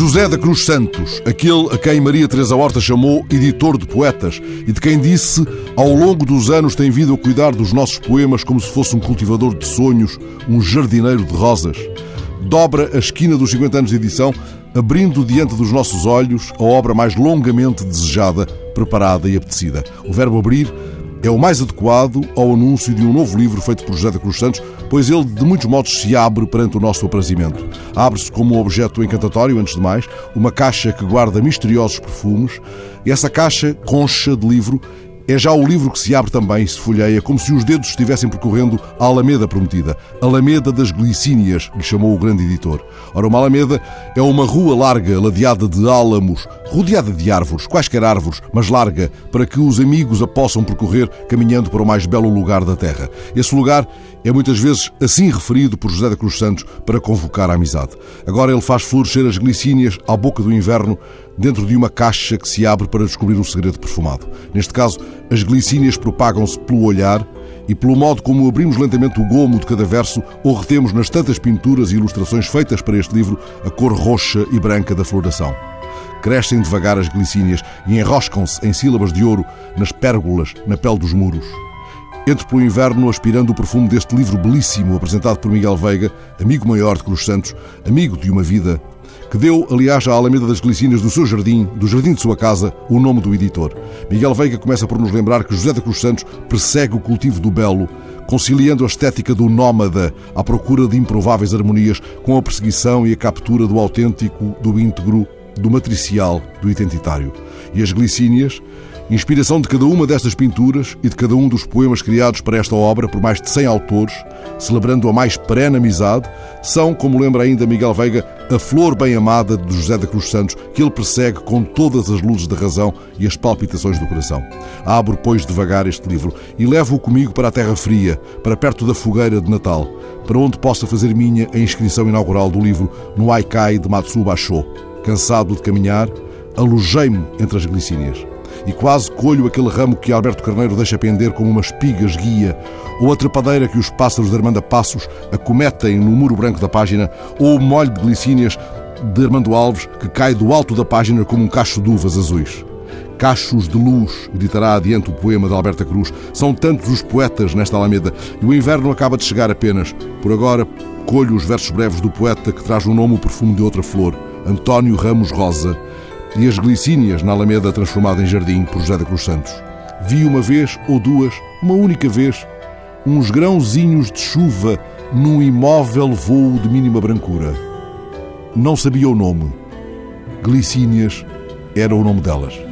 José da Cruz Santos, aquele a quem Maria Teresa Horta chamou editor de poetas e de quem disse, ao longo dos anos tem vindo a cuidar dos nossos poemas como se fosse um cultivador de sonhos, um jardineiro de rosas. Dobra a esquina dos 50 anos de edição, abrindo diante dos nossos olhos a obra mais longamente desejada, preparada e apetecida. O verbo abrir é o mais adequado ao anúncio de um novo livro feito por José da Cruz Santos, pois ele de muitos modos se abre perante o nosso aprazimento. Abre-se como um objeto encantatório, antes de mais, uma caixa que guarda misteriosos perfumes, e essa caixa, concha de livro, é já o livro que se abre também e se folheia, como se os dedos estivessem percorrendo a Alameda prometida, Alameda das Glicínias, lhe chamou o grande editor. Ora, uma Alameda é uma rua larga, ladeada de álamos, rodeada de árvores, quaisquer árvores, mas larga, para que os amigos a possam percorrer caminhando para o mais belo lugar da terra. Esse lugar é muitas vezes assim referido por José da Cruz Santos para convocar a amizade. Agora ele faz florescer as glicínias à boca do inverno, dentro de uma caixa que se abre para descobrir um segredo perfumado. Neste caso, as glicínias propagam-se pelo olhar e pelo modo como abrimos lentamente o gomo de cada verso ou retemos nas tantas pinturas e ilustrações feitas para este livro a cor roxa e branca da floração. Crescem devagar as glicínias e enroscam-se em sílabas de ouro nas pérgolas, na pele dos muros. Entro pelo inverno aspirando o perfume deste livro belíssimo apresentado por Miguel Veiga, amigo maior de Cruz Santos, amigo de uma vida, que deu, aliás, à Alameda das Glicinas do seu jardim, do jardim de sua casa, o nome do editor. Miguel Veiga começa por nos lembrar que José da Cruz Santos persegue o cultivo do belo, conciliando a estética do nómada à procura de improváveis harmonias com a perseguição e a captura do autêntico, do íntegro, do matricial, do identitário. E as glicínias, Inspiração de cada uma destas pinturas e de cada um dos poemas criados para esta obra por mais de 100 autores, celebrando a mais perene amizade, são, como lembra ainda Miguel Veiga, a flor bem amada de José da Cruz Santos, que ele persegue com todas as luzes da razão e as palpitações do coração. Abro, pois, devagar este livro e levo-o comigo para a terra fria, para perto da fogueira de Natal, para onde possa fazer minha a inscrição inaugural do livro no Aikai de Matsu Basho. Cansado de caminhar, alojei-me entre as glicínias e quase colho aquele ramo que Alberto Carneiro deixa pender como umas espigas guia, ou a trepadeira que os pássaros de Armanda Passos acometem no muro branco da página, ou o molho de glicínias de Armando Alves que cai do alto da página como um cacho de uvas azuis. Cachos de luz, editará adiante o poema de Alberta Cruz. São tantos os poetas nesta Alameda e o inverno acaba de chegar apenas. Por agora, colho os versos breves do poeta que traz o nome o perfume de outra flor, António Ramos Rosa, e as glicínias na Alameda transformada em jardim por José da Cruz Santos. Vi uma vez ou duas, uma única vez, uns grãozinhos de chuva num imóvel voo de mínima brancura. Não sabia o nome. Glicínias era o nome delas.